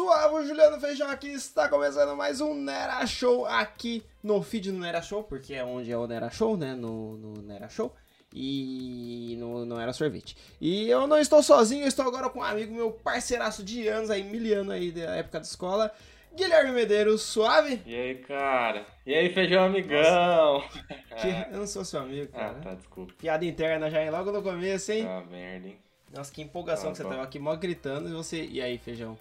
suave, Juliano Feijão aqui, está começando mais um Nera Show aqui no feed do Nera Show, porque é onde é o Nera Show, né, no, no Nera Show, e no, não era sorvete. E eu não estou sozinho, eu estou agora com um amigo meu, parceiraço de anos aí, miliano aí da época da escola, Guilherme Medeiros, suave? E aí, cara? E aí, feijão amigão? Que- eu não sou seu amigo, Ah, cara. tá, desculpa. Piada interna já, hein, logo no começo, hein? Ah, merda, hein? Nossa, que empolgação Ah, que você bom. tava aqui, mó gritando, e você... E aí, Feijão?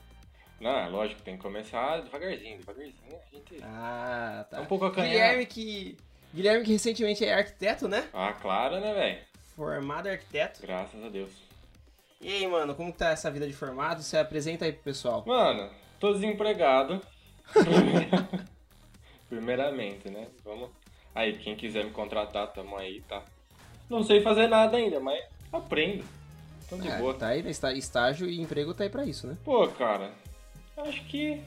Não, lógico, tem que começar devagarzinho, devagarzinho. A gente... Ah, tá. É um pouco acanhado. Guilherme que... Guilherme que recentemente é arquiteto, né? Ah, claro, né, velho? Formado arquiteto. Graças a Deus. E aí, mano, como que tá essa vida de formado? Você apresenta aí pro pessoal. Mano, tô desempregado. Primeiramente, né? Vamos. Aí, quem quiser me contratar, tamo aí, tá? Não sei fazer nada ainda, mas aprendo. Então de É, boa. tá aí, né? Está- Estágio e emprego tá aí pra isso, né? Pô, cara, acho que.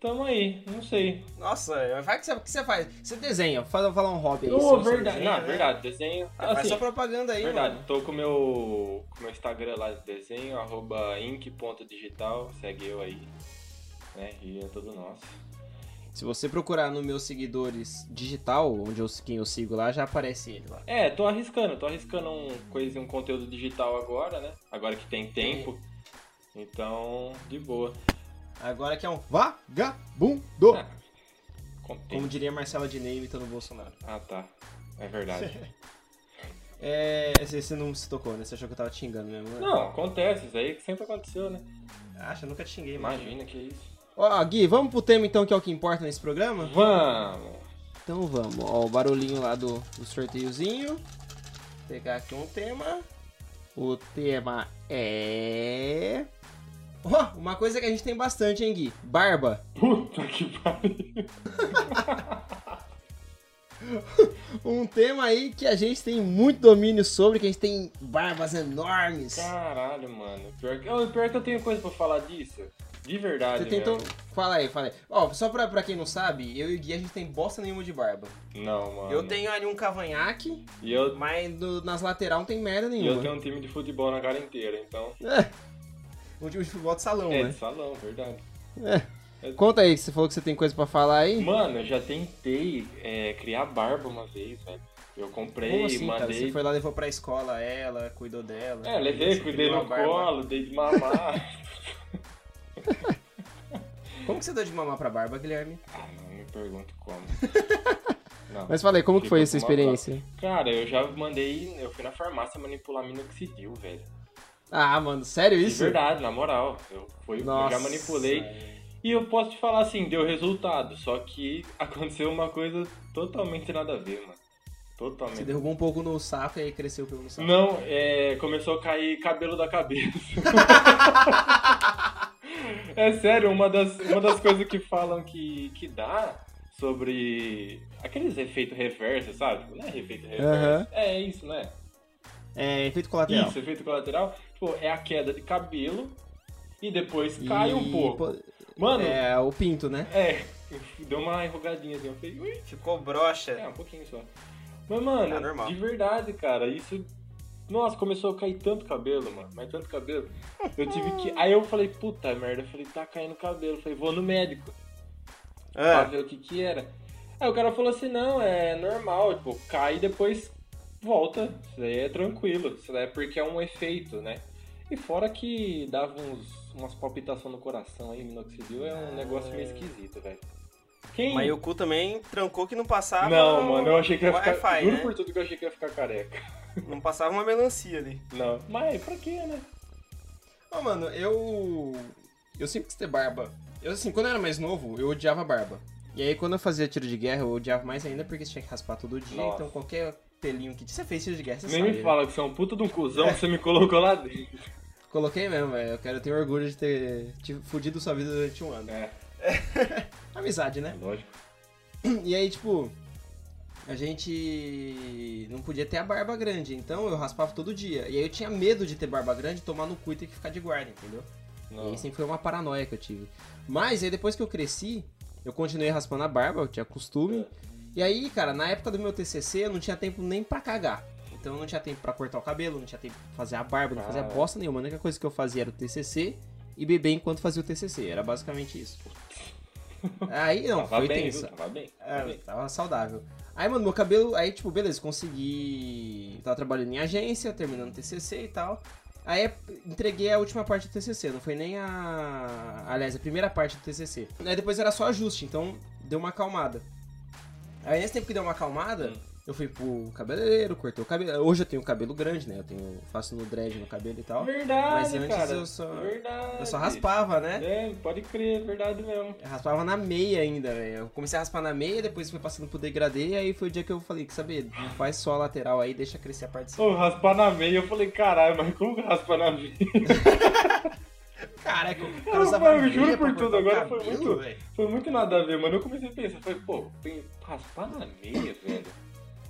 Tamo aí, não sei. Nossa, vai que você, que você faz? Você desenha, fala, fala um hobby aí. Você verdade, desenha, não, né? verdade, desenho. Ah, faz assim, sua propaganda aí, verdade, mano. tô com o meu, com o meu Instagram lá de desenho, arroba inc.digital, segue eu aí, né, e é tudo nosso. Se você procurar no meus seguidores digital, onde eu, quem eu sigo lá, já aparece ele lá. É, tô arriscando, tô arriscando um, coisa, um conteúdo digital agora, né, agora que tem tempo, então, de boa. Agora que é um vagabundo. Ah. Como diria Marcela Diney imitando o Bolsonaro. Ah, tá, é verdade. É, você, não se tocou, né? Você achou que eu tava te xingando mesmo, né? Não, acontece, isso aí que sempre aconteceu, né, Acha, nunca te xinguei, mano. imagina que isso. Ó, Gui, vamos pro tema então, que é o que importa nesse programa? Vamos! Então vamos. Ó, o barulhinho lá do, do sorteiozinho. Vou pegar aqui um tema. O tema é. Ó, uma coisa que a gente tem bastante, hein, Gui? Barba. Puta que pariu. Um tema aí que a gente tem muito domínio sobre, que a gente tem barbas enormes. Caralho, mano. Pior que, oh, pior que eu tenho coisa pra falar disso. De verdade, Você tentou. mesmo. Fala aí, fala aí. Ó, só pra, pra quem não sabe, eu e o Gui a gente tem bosta nenhuma de barba. Não, mano. Eu tenho ali um cavanhaque, E eu, mas do- nas lateral não tem merda e nenhuma. eu tenho um time de futebol na cara inteira, então. É. Um time de futebol de salão, É, né? de salão, verdade. Conta aí, que você falou que você tem coisa pra falar aí. Mano, eu já tentei é, criar barba uma vez, velho. Eu comprei, Como assim, cara? mandei. Você foi lá, levou pra escola ela, cuidou dela. É, levei, cuidei no colo, dei de mamar. Como que você deu de mamar pra barba, Guilherme? ah, não me pergunto como. Não. Mas fala aí, como que Fica foi essa experiência? Cara, eu já mandei. Eu fui na farmácia manipular minoxidil, velho. Ah, mano, sério De isso? verdade, na moral. Eu, eu já manipulei. E eu posso te falar assim, deu resultado. Só que aconteceu uma coisa totalmente nada a ver, mano. Totalmente. Você derrubou um pouco no saco e aí cresceu pelo saco. Não, é, começou a cair cabelo da cabeça. é sério, uma das, uma das coisas que falam que, que dá sobre aqueles efeitos reversos, sabe? Não é efeito reverso. Aham. É isso, né? É, efeito colateral. Isso, efeito colateral. Tipo, é a queda de cabelo e depois cai um E, pouco. pô, Mano, é. É, o pinto, né? deu uma enrugadinha assim. Eu falei, ui, Ficou broxa. é, um pouquinho só. Mas, mano, É de verdade, cara, isso. Nossa, começou a cair tanto cabelo, mano. Mas tanto cabelo. Eu tive que. Aí eu falei, puta merda. Eu falei, tá caindo cabelo. Eu falei, vou no médico pra Ah, ver o que que era. Aí o cara falou assim, não, é normal, tipo, cai e depois volta. Isso daí é tranquilo. Isso daí é porque é um efeito, né? E fora que dava uns, umas palpitações no coração aí, minoxidil, é um negócio meio esquisito, velho. Quem... mas o cu também trancou que não passava. Não, no mano, eu achei que ia ficar. Juro né? por tudo que eu achei que ia ficar careca. Não passava uma melancia ali. Não. Mas pra quê, né? Ô, mano, eu. Eu sempre quis ter barba. Eu, assim, quando eu era mais novo, eu odiava barba. E aí, quando eu fazia tiro de guerra, eu odiava mais ainda porque você tinha que raspar todo dia. Nossa. Então, qualquer pelinho que. Você fez tiro de guerra, você Nem sabe. me né? fala que você é um puta de um cuzão que você me colocou lá dentro. Coloquei mesmo, velho. Eu quero ter orgulho de ter te fudido sua vida durante um ano. É, Amizade, né? lógico. E aí, tipo, a gente não podia ter a barba grande, então eu raspava todo dia. E aí eu tinha medo de ter barba grande, tomar no cu e ter que ficar de guarda, entendeu? E Não. aí sempre foi uma paranoia que eu tive. Mas aí depois que eu cresci, eu continuei raspando a barba, eu tinha costume. E aí, cara, na época do meu TCC, eu não tinha tempo nem pra cagar. Então eu não tinha tempo pra cortar o cabelo, não tinha tempo pra fazer a barba, não fazia Ah. bosta nenhuma. A única coisa que eu fazia era o TCC e beber enquanto fazia o TCC. Era basicamente isso. Aí, não, tava foi bem, tenso. viu? Tava bem. É, Tava bem. tava saudável. Aí, mano, meu cabelo. Aí, tipo, beleza, consegui. Tava trabalhando em agência, terminando o TCC e tal. Aí entreguei a última parte do TCC, não foi nem a. Aliás, a primeira parte do TCC. Aí depois era só ajuste, então deu uma acalmada. Aí nesse tempo que deu uma acalmada, Hum. eu fui pro cabeleireiro, cortei o cabelo. Hoje eu tenho cabelo grande, né? Eu tenho, faço no dread no cabelo e tal. Verdade, Mas antes cara. eu só- Verdade. Eu só raspava, né? É, pode crer, verdade mesmo. Eu raspava na meia ainda, velho. Eu comecei a raspar na meia, depois fui passando pro degradê, aí foi o dia que eu falei, que saber, faz só a lateral aí, deixa crescer a parte de cima. Ô, raspar na meia, eu falei, caralho, mas como raspa na meia? Caraca, o Eu, cara usava eu juro por tudo, agora foi cabelo, muito- velho. Foi muito nada a ver, mano. Eu comecei a pensar, falei, pô, tem- raspar na meia, velho.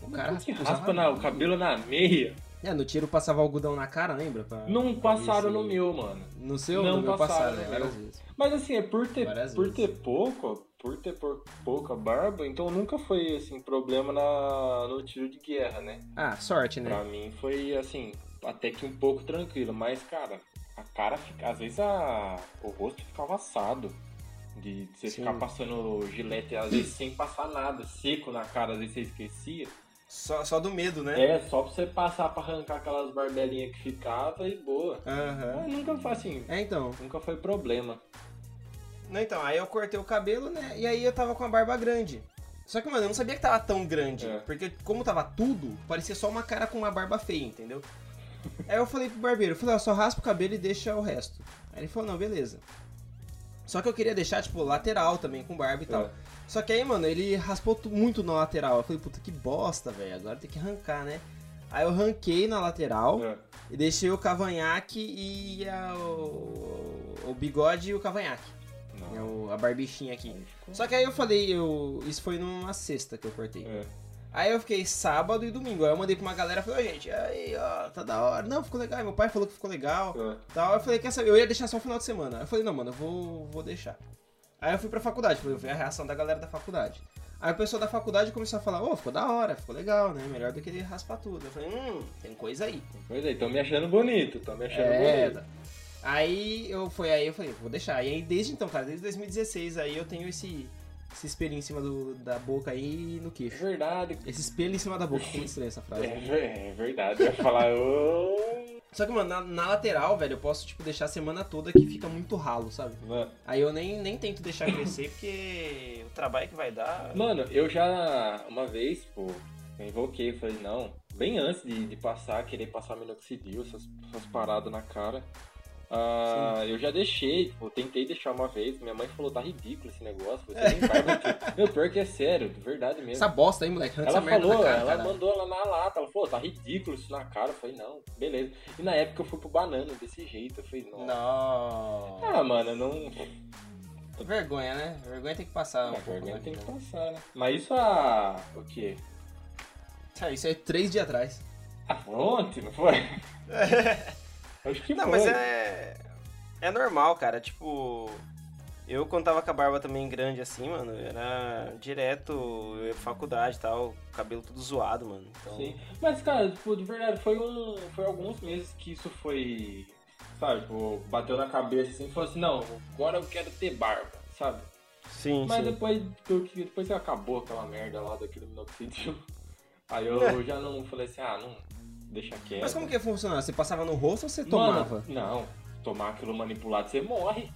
O cara Como que raspa na- o cabelo na meia? É, no tiro passava algodão na cara, lembra? Pra- Não pra passaram no meu, mano. No seu? Não no meu passaram passaram, né? meu. Várias vezes. Mas assim, é por ter, Várias por vezes. ter pouco, por ter por- pouca barba, então nunca foi, assim, problema na, no tiro de guerra, né? Ah, sorte, né? Pra mim foi, assim, até que um pouco tranquilo. Mas, cara, a cara fica. Às vezes a, o rosto ficava assado. De você Sim. ficar passando gilete, às vezes sem passar nada, seco na cara, às vezes você esquecia. Só, só do medo, né? É, só pra você passar pra arrancar aquelas barbelinhas que ficava e boa. Aham. Mas nunca foi assim, É, então. nunca foi problema. Não, então, aí eu cortei o cabelo, né? E aí eu tava com a barba grande. Só que, mano, eu não sabia que tava tão grande. É. Porque, como tava tudo, parecia só uma cara com uma barba feia, entendeu? Aí eu falei pro barbeiro, eu falei, ó, só raspa o cabelo e deixa o resto. Aí ele falou, não, beleza. Só que eu queria deixar, tipo, lateral também, com barba e tal. É. Só que aí, mano, ele raspou muito na lateral. Eu falei, puta que bosta, velho. Agora tem que arrancar, né? Aí eu ranquei na lateral É. e deixei o cavanhaque e a- o, o bigode e o cavanhaque. É Não. o- a barbichinha aqui. Só que aí eu falei, eu, isso foi numa sexta que eu cortei. É. Aí eu fiquei sábado e domingo. Aí eu mandei pra uma galera e falei, ô gente, aí, ó, tá da hora. Não, ficou legal. Aí Meu pai falou que ficou legal. É. Tal. Eu falei, quer saber? Eu ia deixar só o final de semana. Aí eu falei, não, mano, eu vou, vou deixar. Aí eu fui pra faculdade, fui ver a reação da galera da faculdade. Aí o pessoal da faculdade começou a falar, ô, ficou da hora, ficou legal, né? Melhor do que ele raspar tudo. Eu falei, hum, tem coisa aí. Pois é, tão me achando bonito, tão me achando É, bonito. Aí eu foi aí eu falei, vou deixar. E aí desde então, cara, desde 2016 aí eu tenho esse esse espelho em cima do, da boca aí e no queixo. verdade. Esse espelho em cima da boca, muito estranha essa frase. É, é verdade, eu ia falar. Só que, mano, na, na lateral, velho, eu posso, tipo, deixar a semana toda que fica muito ralo, sabe? Mano, Aí eu nem, nem tento deixar crescer, porque o trabalho que vai dar. Mano, eu já, uma vez, pô, eu invoquei, eu falei, não, bem antes de, de passar, querer passar minoxidil, essas, essas paradas na cara. Ah, eu já deixei, tipo, tentei deixar uma vez, minha mãe falou, tá ridículo esse negócio, você nem barba aqui. Meu, pior que é sério, de verdade mesmo. Essa bosta aí, moleque, Ela falou, cara, ela caralho. mandou ela na lata, ela falou, tá ridículo isso na cara. Eu falei, não, beleza. E na época eu fui pro banana desse jeito, eu falei, não. Não. Ah, mano, eu não. Vergonha, né? Vergonha tem que passar. A um vergonha na tem que passar, né? Mas isso há. O quê? Ah, isso é três dias atrás. Ah, ontem, não foi? Acho que Não, foi. mas é. É normal, cara. Tipo. Eu, quando tava com a barba também grande assim, mano, era direto, faculdade e tal, cabelo tudo zoado, mano. Então. Sim. Mas, cara, tipo, de verdade, foi um. Foi alguns meses que isso foi. Sabe, tipo, bateu na cabeça assim e falou assim, não, agora eu quero ter barba, sabe? Sim, Mas sim. depois, depois que acabou aquela merda lá daquele minoxidil, aí eu já não falei assim, ah, não. Deixa quieto. Mas como que ia funcionar? Você passava no rosto ou você Mano, tomava? não, tomar aquilo manipulado, você morre.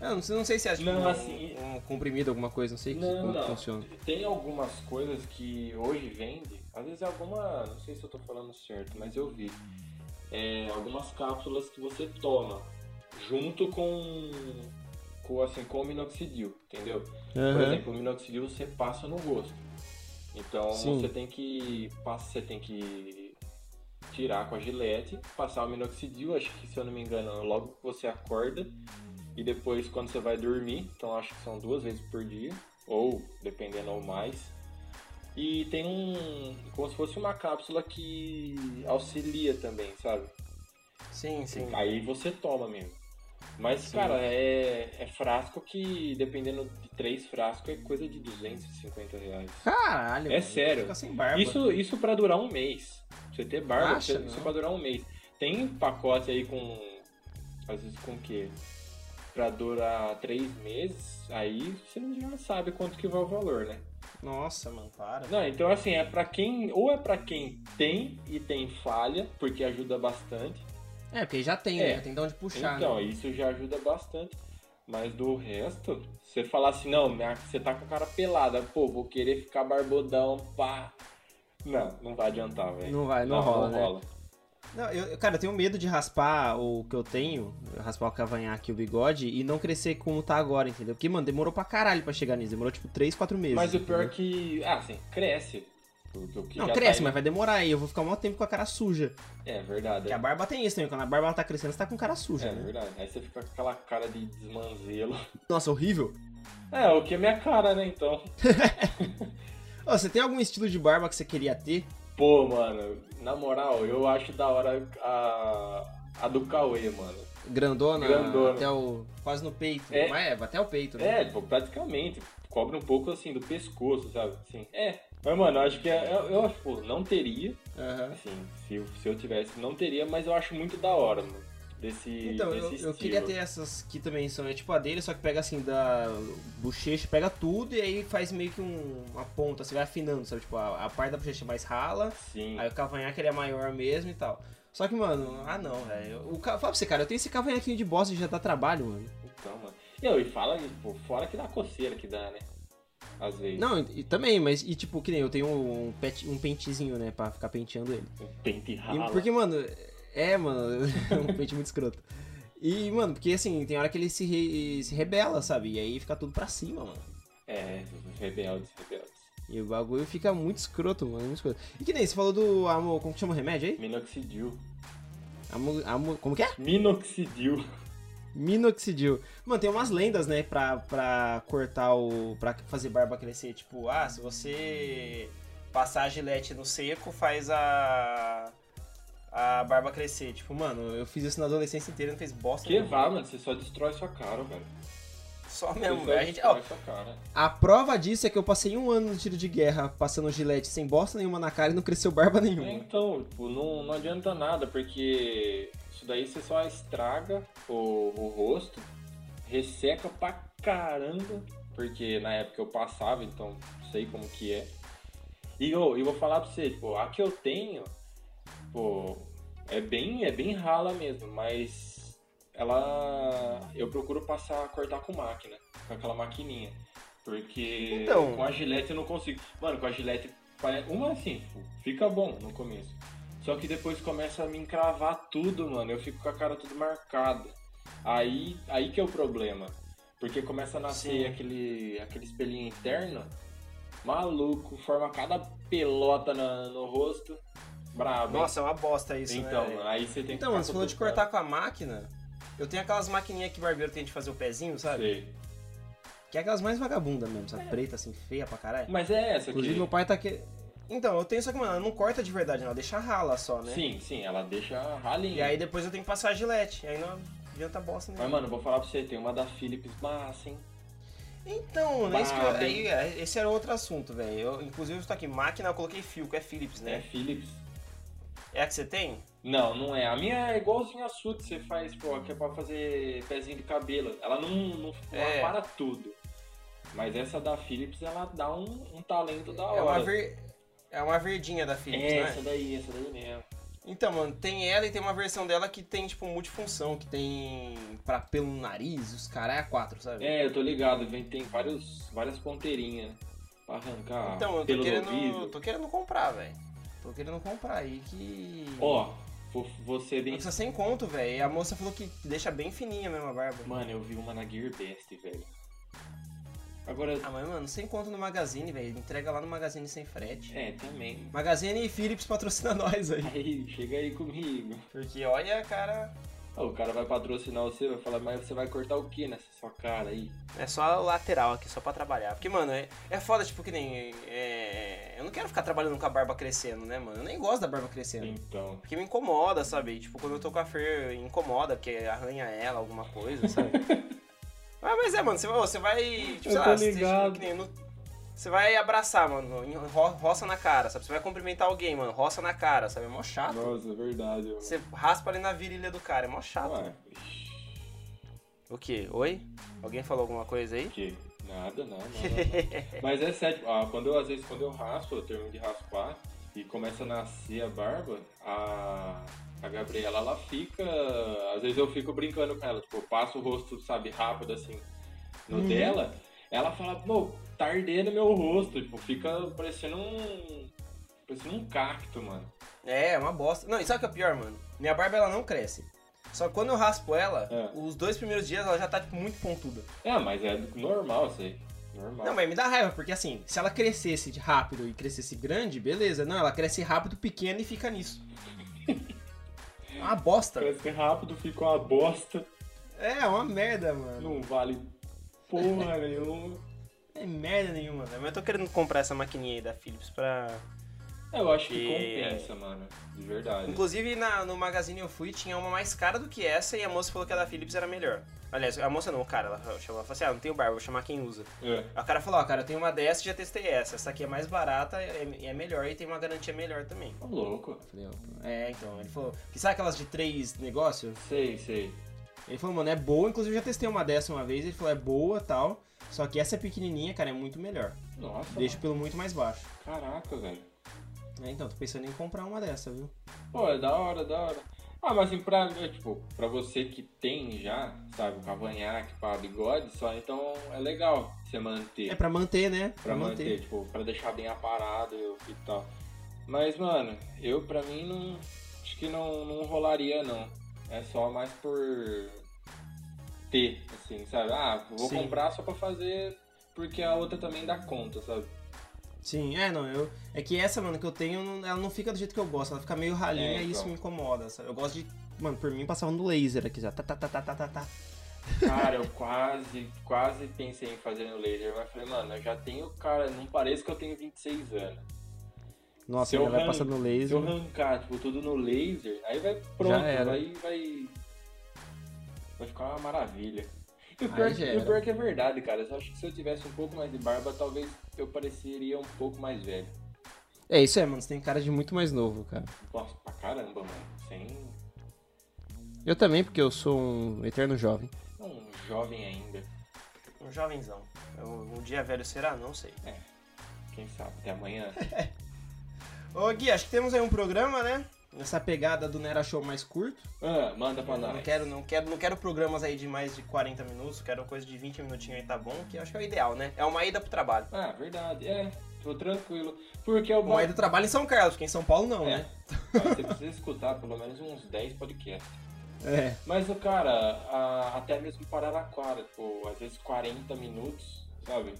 Eu não, sei- não sei se é tipo, Não, um, assim- um comprimido, alguma coisa, não sei Não, como não. funciona. Tem algumas coisas que hoje vende, às vezes é alguma, não sei se eu tô falando certo, mas eu vi. É, algumas cápsulas que você toma junto com, com assim, com o minoxidil, entendeu? Por Aham. exemplo, o minoxidil você passa no rosto. Então Sim. você tem que passa- você tem que tirar com a gilete, passar o minoxidil, acho que se eu não me engano, logo que você acorda e depois quando você vai dormir, então acho que são duas vezes por dia ou dependendo ou mais. E tem um como se fosse uma cápsula que auxilia também, sabe? Sim, sim. Aí você toma mesmo. Mas, Sim. cara, é, é frasco que, dependendo de três frascos, é coisa de 250 reais. Caralho, É mano, sério. Isso, isso pra durar um mês. Você ter barba, Acha, isso não? pra durar um mês. Tem pacote aí com. Às vezes com o quê? pra durar três meses, aí você já sabe quanto que vai o valor, né? Nossa, mano, para. Não, então assim, é pra quem. Ou é pra quem tem e tem falha, porque ajuda bastante. É, porque já tem, É. né? Tem de onde puxar, então, né? isso já ajuda bastante. Mas do resto, você falar assim, não, você tá com a cara pelada, pô, vou querer ficar barbudão, pá. Não, não vai adiantar, velho. Não vai, não rola, né? Não, eu, cara, eu tenho medo de raspar o que eu tenho, raspar o cavanhaque e o bigode e não crescer como tá agora, entendeu? Porque, mano, demorou pra caralho pra chegar nisso. Demorou, tipo, 3, 4 meses. Mas o pior é entendeu? que. Ah, sim, cresce. Não, já cresce, tá mas vai demorar aí. Eu vou ficar um tempo com a cara suja. É verdade. Porque a barba tem isso também. Quando a barba tá crescendo, você tá com cara suja, É né? verdade. Aí você fica com aquela cara de desmanzelo. Nossa, horrível. É, o que é minha cara, né, então. Ô, você tem algum estilo de barba que você queria ter? Pô, mano, na moral, eu acho da hora a, a do Cauê, mano. Grandona, Grandona. até o. quase no peito. É. Mas é, até o peito, né? É, praticamente. Cobre um pouco assim do pescoço, sabe? Assim, é. Mas, mano, eu acho que é- eu, eu acho, pô, não teria. Aham. Assim, se, se eu tivesse, não teria, mas eu acho muito da hora, mano. Desse, Então, desse eu, eu queria ter essas que também são, é tipo a dele, só que pega assim da bochecha, pega tudo e aí faz meio que um, uma ponta, você vai afinando, sabe? Tipo, a, a parte da bochecha é mais rala, Sim. aí o cavanhaque ele é maior mesmo e tal. Só que, mano, ah não, velho. Fala pra você, cara, eu tenho esse cavanhaquinho de bosta e já dá trabalho, mano. Então, mano. E, e fala, pô, fora que dá coceira que dá, né? Às vezes. Não, e, e também, mas, e tipo, que nem eu tenho um, pet, um pentezinho, né, pra ficar penteando ele. Um pente E- rala. porque, mano, é, mano, um pente muito escroto. E, mano, porque assim, tem hora que ele se, re- se rebela, sabe? E aí fica tudo pra cima, mano. É, rebeldes, rebeldes. E o bagulho fica muito escroto, mano. Muito escroto. E que nem você falou do amor. Como que chama o remédio aí? Minoxidil. Amo, amo, como que é? Minoxidil. Minoxidil. Mano, tem umas lendas, né, pra, pra cortar o. pra fazer barba crescer. Tipo, ah, se você passar a gilete no seco, faz a. a barba crescer. Tipo, mano, eu fiz isso na adolescência inteira e não fez bosta Que vá, mano, você só destrói sua cara, velho. Só mesmo, velho. A gente, ó, destrói sua cara. A prova disso é que eu passei um ano no tiro de guerra passando gilete sem bosta nenhuma na cara e não cresceu barba nenhuma. Então, tipo, não, não adianta nada, porque isso daí você só estraga o, o rosto, resseca pra caramba, porque na época eu passava, então sei como que é. E eu, eu vou falar pra você, tipo, a que eu tenho, pô, é bem, é bem rala mesmo, mas ela. Eu procuro passar, cortar com máquina, com aquela maquininha. Porque Então. com a gilete eu não consigo. Mano, com a gilete, uma assim, fica bom no começo. Só que depois começa a me encravar tudo, mano. Eu fico com a cara tudo marcada. Aí, aí que é o problema. Porque começa a nascer Sim. aquele, aquele espelhinho interno. Maluco, forma cada pelota na- no rosto. Brabo. Nossa, é uma bosta isso, então, né? velho? aí você tem que Então, você falou de cortar com a máquina. Eu tenho aquelas maquininhas que barbeiro tem de fazer o pezinho, sabe? Sei. Que é aquelas mais vagabundas mesmo, sabe? Preta, assim, feia pra caralho. Mas é essa Inclusive, aqui. meu pai tá aqui. Então, eu tenho, só que, mano, ela não corta de verdade, não. Ela deixa rala só, né? Sim, sim, ela deixa ralinha. E aí depois eu tenho que passar a gilete. Aí não adianta bosta Mas, nenhuma. mano, vou falar pra você, tem uma da Philips massa, hein? Então, né? Isso que eu, aí, é, esse era outro assunto, velho. Eu, Inclusive, eu estou aqui, máquina, eu coloquei fio, que é Philips, É né? Philips. É a que você tem? Não, não é. A minha é igualzinha a sua que você faz, pô, que é pra fazer pezinho de cabelo. Ela não, não, É. para tudo. Mas essa da Philips, ela dá um, um talento da hora. É uma, ver... é uma verdinha da Philips, É, né? essa daí, essa daí mesmo. Então, mano, tem ela e tem uma versão dela que tem, tipo, multifunção, que tem pra pelo nariz, os caras é quatro, sabe? É, eu tô ligado, vem, tem vários, várias ponteirinhas pra arrancar então, eu tô querendo, tô querendo comprar, velho. Tô querendo comprar aí que... Ó, vou, vou ser bem... Custa sem conto, velho. A moça falou que deixa bem fininha mesmo a barba. Mano, eu vi uma na Gearbest, velho. Agora, Ah, mas, mano, sem conto no Magazine, velho. Entrega lá no Magazine sem frete. é, também. Magazine e Philips patrocina nós aí. Aí, chega aí comigo. Porque olha, cara, o cara vai patrocinar você, vai falar, mas você vai cortar o que nessa sua cara aí? é só lateral aqui, só pra trabalhar. Porque, mano, é, é foda, tipo, que nem. é, eu não quero ficar trabalhando com a barba crescendo, né, mano? Eu nem gosto da barba crescendo. Então. Porque me incomoda, sabe? Tipo, quando eu tô com a Fer, incomoda, porque arranha ela, alguma coisa, sabe? ah, mas é, mano, você, você vai. Tipo, Eu sei lá, você, ligado. que nem no- você vai abraçar, mano, ro- roça na cara, sabe? Você vai cumprimentar alguém, mano, roça na cara, sabe? É mó chato. Nossa, é verdade. Mano. Você raspa ali na virilha do cara, é mó chato. Ué. O quê? Oi? Alguém falou alguma coisa aí? Que? Nada, não, não, não, não. Mas é sério, ah, quando eu, às vezes quando eu raspo, eu termino de raspar e começa a nascer a barba, a, a Gabriela, ela fica. Às vezes eu fico brincando com ela, tipo, eu passo o rosto, sabe, rápido assim no Uhum. dela, ela fala, pô, tá ardendo meu rosto, tipo, fica parecendo um. parecendo um cacto, mano. É, é uma bosta. Não, e sabe o que é o pior, mano? Minha barba ela não cresce. Só que quando eu raspo ela, É. os dois primeiros dias ela já tá, tipo, muito pontuda. É, mas é normal isso aí. Normal. Não, mas me dá raiva, porque assim, se ela crescesse de rápido e crescesse grande, beleza. Não, ela cresce rápido, pequena e fica nisso. Uma bosta. Cresce rápido, fica uma bosta, é uma merda, mano. não vale porra nenhuma. É merda nenhuma, velho. Mas eu tô querendo comprar essa maquininha aí da Philips pra. Eu acho que E- compensa, mano. De verdade. Inclusive na- no magazine eu fui, tinha uma mais cara do que essa e a moça falou que a da Philips era melhor. Aliás, a moça não, o cara, ela chamou, ela falou assim: ah, não tenho barba, vou chamar quem usa. É. Aí o cara falou: ó, cara, eu tenho uma dessa e já testei essa. Essa aqui é mais barata e é, é melhor e tem uma garantia melhor também. Tá louco. Falei, é, então. Ele falou: que sabe aquelas de três negócios? Sei, sei. Ele falou, mano, é boa, inclusive eu já testei uma dessa uma vez, ele falou, é boa tal. Só que essa pequenininha, cara, é muito melhor. Nossa, Deixa pelo muito mais baixo. caraca, velho. É, então, tô pensando em comprar uma dessa, viu? Pô, é da hora, da hora. Ah, mas assim, pra, é, tipo, pra você que tem já, sabe, o cavanhaque, pá, bigode, só então é legal você manter. É pra manter, né? Pra manter, tipo, pra deixar bem aparado e tal. Mas, mano, eu pra mim não. Acho que não, não rolaria não. É só mais por ter, assim, sabe? Ah, vou Sim. comprar só pra fazer porque a outra também dá conta, sabe? Sim, é, não, eu. É que essa, mano, que eu tenho, ela não fica do jeito que eu gosto, ela fica meio ralinha É, e isso então. me incomoda, sabe? Eu gosto de. Mano, por mim passava no laser aqui já. Tá, tá, tá, tá, tá, tá, tá. Cara, eu quase, quase pensei em fazer no laser, mas falei, mano, eu já tenho, cara, não parece que eu tenho 26 anos. Nossa, Se eu já vai passar no Se laser. eu arrancar, tipo, tudo no laser, aí vai pronto, vai, vai. Vai ficar uma maravilha. E o pior, e o pior que é verdade, cara. Eu acho que se eu tivesse um pouco mais de barba, talvez eu pareceria um pouco mais velho. É, isso é, mano, você tem cara de muito mais novo, cara. Nossa, pra caramba, mano. Sem. Eu também, porque eu sou um eterno jovem. Um jovem ainda. Um jovenzão. Um dia velho será? Não sei. Quem sabe, até amanhã. Ô Gui, acho que temos aí um programa, né? Nessa pegada do Nera Show mais curto. ah, manda pra nós. Não quero, não quero, não quero programas aí de mais de 40 minutos, quero coisa de 20 minutinhos aí tá bom, que acho que é o ideal, né? É uma ida pro trabalho. Ah, verdade, é. Tô tranquilo. Porque é o bom. Uma ida do trabalho em São Carlos, porque em São Paulo não, É. né? Você precisa escutar pelo menos uns 10 podcasts. É. Mas o cara, a- até mesmo para Araraquara, tipo, às vezes 40 minutos, sabe?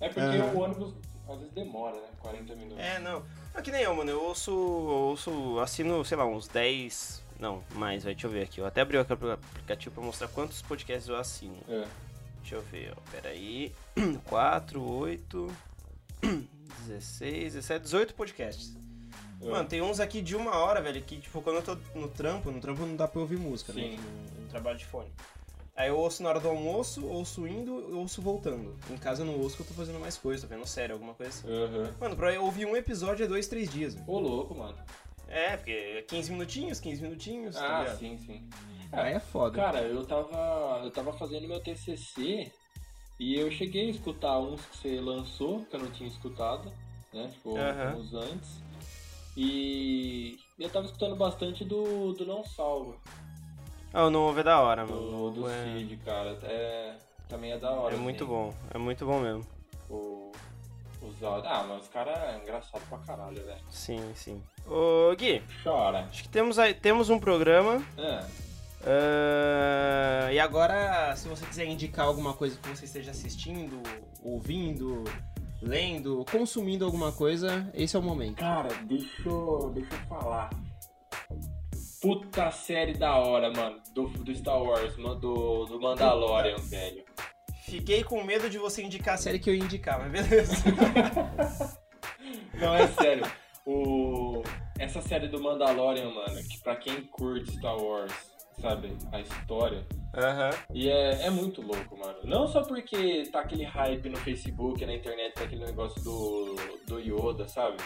É porque Aham. o ônibus às vezes demora, né? 40 minutos. É, não. É que nem eu, mano. Eu ouço, ouço, assino, sei lá, uns 10. Não, mais, vai, deixa eu ver aqui. Eu até abri o aplicativo pra mostrar quantos podcasts eu assino. É. Deixa eu ver, ó. Peraí. 4, 8, 16, 17, 18 podcasts. É. Mano, tem uns aqui de uma hora, velho, que, tipo, quando eu tô no trampo, no trampo não dá pra ouvir música, Sim. né? No, no trabalho de fone. Aí eu ouço na hora do almoço, ouço indo, ouço voltando. Em casa eu não ouço que eu tô fazendo mais coisa, tô vendo série, alguma coisa assim. Aham. Mano, pra eu ouvir um episódio é dois, três dias, velho. Ô, louco, mano. É, porque é 15 minutinhos, 15 minutinhos, tá Ah, ligado? sim, sim. Aí é foda. Cara, eu tava, eu tava fazendo meu TCC e eu cheguei a escutar uns que você lançou, que eu não tinha escutado, né? Tipo, Aham. uns antes. E eu tava escutando bastante do, do Não Salva, Ah, o novo é da hora, mano. do é, Cid, cara. É, também é da hora. é muito assim, bom, é muito bom mesmo. O, os. Ah, mas os caras é engraçado pra caralho, velho. Sim, sim. Ô, Gui, Chora. acho que temos, aí, temos um programa. É. Ah, e agora, se você quiser indicar alguma coisa que você esteja assistindo, ouvindo, lendo, consumindo alguma coisa, esse é o momento. Cara, deixa eu, deixa eu falar. Puta série da hora, mano. Do, do Star Wars, mano, do, do Mandalorian, velho. Fiquei com medo de você indicar a série que eu ia indicar, mas beleza. Não, é sério. O, essa série do Mandalorian, mano, que pra quem curte Star Wars, sabe, a história. Aham. E é, é muito louco, mano. Não só porque tá aquele hype no Facebook, na internet, tá aquele negócio do, do Yoda, sabe?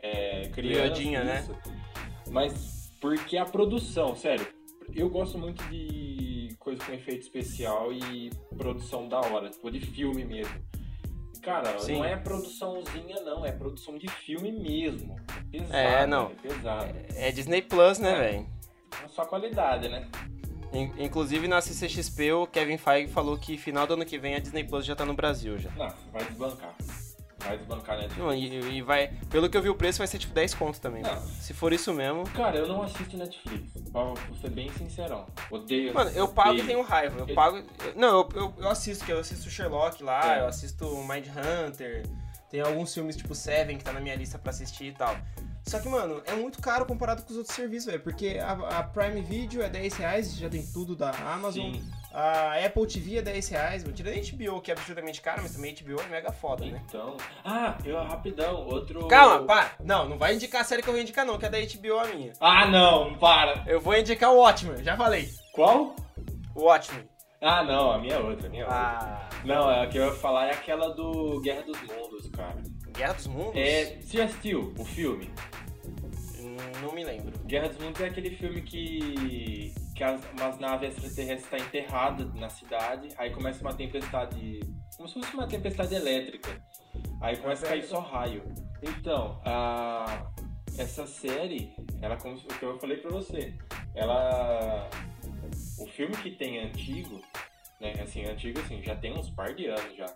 É, criança, Yodinha, né? Mas porque a produção, sério, eu gosto muito de coisa com efeito especial e produção da hora, tipo de filme mesmo. Cara, Sim. não é produçãozinha não, é produção de filme mesmo. Pesado, É, não. É pesado. É Disney Plus, né, É. velho? É só qualidade, né? In- Inclusive na CCXP o Kevin Feige falou que final do ano que vem a Disney Plus já tá no Brasil já. Não, vai desbancar. Vai desbancar, né? Não, e, e vai. Pelo que eu vi o preço vai ser tipo 10 conto também. Não. Se for isso mesmo. Cara, eu não assisto Netflix, pra ser bem sincerão. Odeio. Mano, eu pago e tenho raiva. Eu Eu- pago. eu- Não, eu, eu, eu assisto, que eu assisto Sherlock lá, É. eu assisto Mind Hunter. Tem alguns filmes tipo Seven que tá na minha lista pra assistir e tal. Só que, mano, é muito caro comparado com os outros serviços, velho. Porque a, a Prime Video é 10 reais, já tem tudo da Amazon. Sim. A Apple TV é 10 reais, mano. Tirando a HBO, que é absurdamente caro, mas também HBO é mega foda, né? Então. Ah, eu rapidão, outro. Calma, para! Não, não vai indicar a série que eu vou indicar, não, que é da HBO a minha. Ah, não, para. Eu vou indicar o Watchmen, já falei. Qual? O Watchmen. Ah, não, a minha é outra, a minha é outra. Ah. Não, a que eu ia falar é aquela do Guerra dos Mundos, cara. Guerra dos Mundos? É. Você já assistiu o filme? Não me lembro. Guerra dos Mundos é aquele filme que. que as, umas naves extraterrestres estão enterradas na cidade, aí começa uma tempestade. como se fosse uma tempestade elétrica. Aí começa a cair só raio. Então, a, essa série, ela como se- o que eu falei pra você, ela. O filme que tem antigo, né? Assim, antigo assim, já tem uns par de anos já.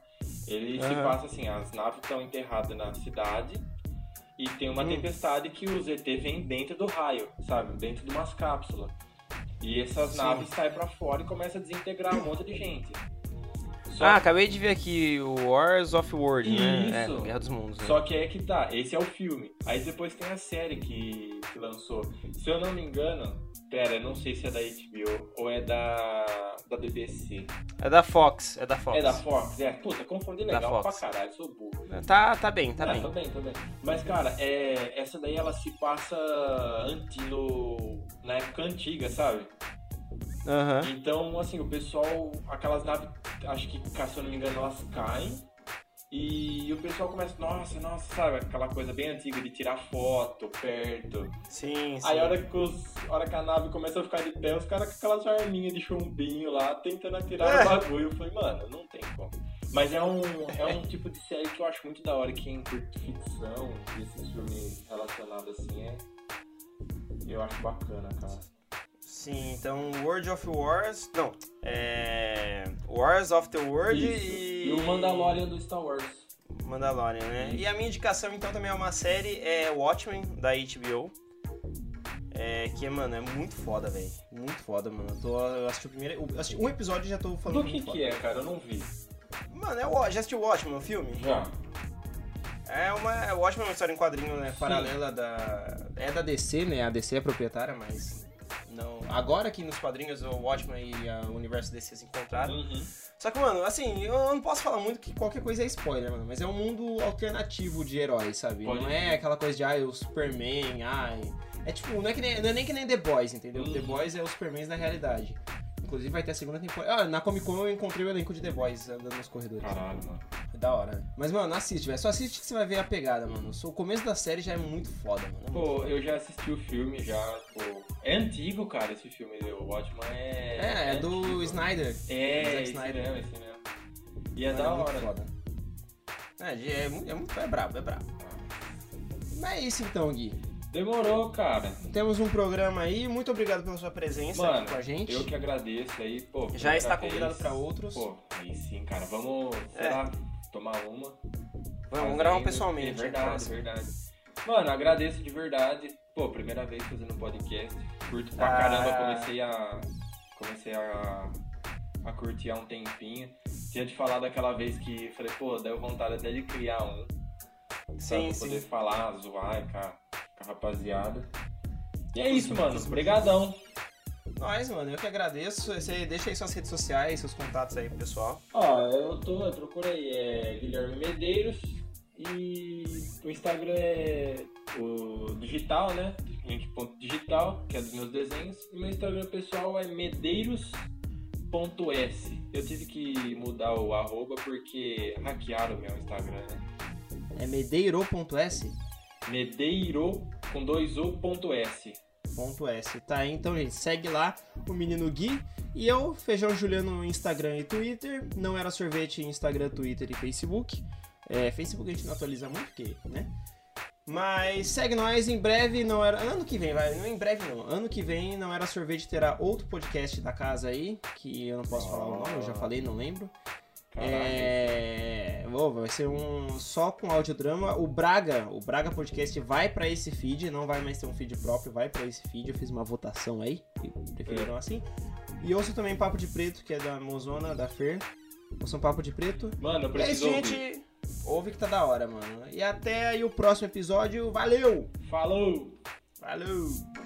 Ele se Aham. passa assim, as naves estão enterradas na cidade e tem uma Hum. tempestade que o ZT vem dentro do raio, sabe? Dentro de umas cápsulas. E essas Sim. naves saem pra fora e começam a desintegrar um monte de gente. Só, Ah, acabei de ver aqui o Wars of World, né? Isso. É, Guerra dos Mundos. Né? só que é que tá, esse é o filme. Aí depois tem a série que, que lançou. Se eu não me engano, pera, não sei se é da HBO ou é da, da BBC. É da Fox, é da Fox. É da Fox? É, puta, confundi legal pra caralho, sou burro. Tá, tá bem, tá Ah, bem. Tô bem, tô bem. Mas, cara, é, essa daí ela se passa anti, no, na época antiga, sabe? Aham. Então, assim, o pessoal, aquelas naves, acho que, se eu não me engano, elas caem. E o pessoal começa, nossa, nossa, sabe? Aquela coisa bem antiga de tirar foto perto. Sim, sim. Aí a hora que, os, a hora que a nave começa a ficar de pé, os caras com aquelas arminhas de chumbinho lá, tentando atirar É. o bagulho. Eu falei, mano, não tem como. Mas é um, é um tipo de série que eu acho muito da hora, quem curte ficção e esses filmes relacionados assim é. Eu acho bacana, cara. Sim, então World of Wars. Não, é. Wars of the World Isso. e. E o Mandalorian do Star Wars. Mandalorian, né? E a minha indicação então também é uma série, é Watchmen, da HBO. É, que, mano, é muito foda, velho. Muito foda, mano. Eu, tô, eu assisti o primeiro. eu assisti um episódio e já tô falando Do que muito que é, cara? Eu não vi. foda. Mano, é o, já assistiu o Watchmen, o filme? Já. É uma. O Watchmen é uma história em quadrinho, né? Sim. Paralela da. É da DC, né? A DC é proprietária, mas. Não. Agora que nos quadrinhos o Watchmen e a- o universo DC se encontraram. Uhum. Só que, mano, assim, eu não posso falar muito que qualquer coisa é spoiler, mano. Mas é um mundo alternativo de heróis, sabe? Pode não crer. é aquela coisa de, ai, o Superman, ai. É tipo, não é, que nem, não é nem que nem The Boys, entendeu? Uhum. The Boys é os Supermans da realidade. Inclusive vai ter a segunda temporada. Ah, na Comic Con eu encontrei o elenco de The Boys andando nos corredores. Caralho, mano. É da hora? Mas, mano, assiste, velho. Só assiste que você vai ver a pegada, mano. O começo da série já é muito foda, mano. É muito Pô, foda. eu já assisti o filme, já, pô. É antigo, cara, esse filme. O Watchman é. É, é do antigo. Snyder. É, Zack esse Snyder. mesmo, esse mesmo. E é da muito hora. foda. É, é, é muito. É brabo, é brabo. Mas é isso então, Gui. Demorou, cara. Temos um programa aí. Muito obrigado pela sua presença Mano, aqui com a gente. Eu que agradeço aí, pô. Já está vez. convidado pra outros. Pô, aí sim, cara. Vamos, sei É. lá, tomar uma. Vamos, gravar pessoalmente. É verdade, próximo. verdade. Mano, agradeço de verdade. Pô, primeira vez fazendo podcast. Curto pra Ah. caramba, comecei a. Comecei a. a curtir há um tempinho. Tinha te falado aquela vez que falei, pô, deu vontade até de criar um. Sim, pra sim. poder falar, zoar com a, com a rapaziada. E é isso, mano. Obrigadão. Nós, mano, eu que agradeço. Você deixa aí suas redes sociais, seus contatos aí pro pessoal. Ó, eu tô, eu procurei, é Guilherme Medeiros e o Instagram é o digital, né? Link.digital, que é dos meus desenhos. E meu Instagram pessoal é medeiros.s. Eu tive que mudar o arroba porque hackearam o meu Instagram, né? É medeiro.s? Medeiro com dois o ponto S. sorvete.s, tá? Então, gente, segue lá o menino Gui e eu, Feijão Juliano no Instagram e Twitter. Não era sorvete Instagram, Twitter e Facebook. É, Facebook a gente não atualiza muito, porque, né? Mas segue nós, em breve não era. Ano que vem, vai. Não em breve não. Ano que vem não era sorvete, terá outro podcast da casa aí, que eu não posso falar o nome, eu já falei, não lembro. É... Oh, vai ser um só com audiodrama. O Braga, o Braga Podcast vai para esse feed, não vai mais ter um feed próprio, vai para esse feed. Eu fiz uma votação aí, preferiram é. assim. E ouço também Papo de Preto, que é da Mozona, da Fer. Ouçam Papo de Preto. Mano, eu preciso é isso, gente. Ouve que tá da hora, mano. E até aí o próximo episódio. Valeu! Falou! Falou!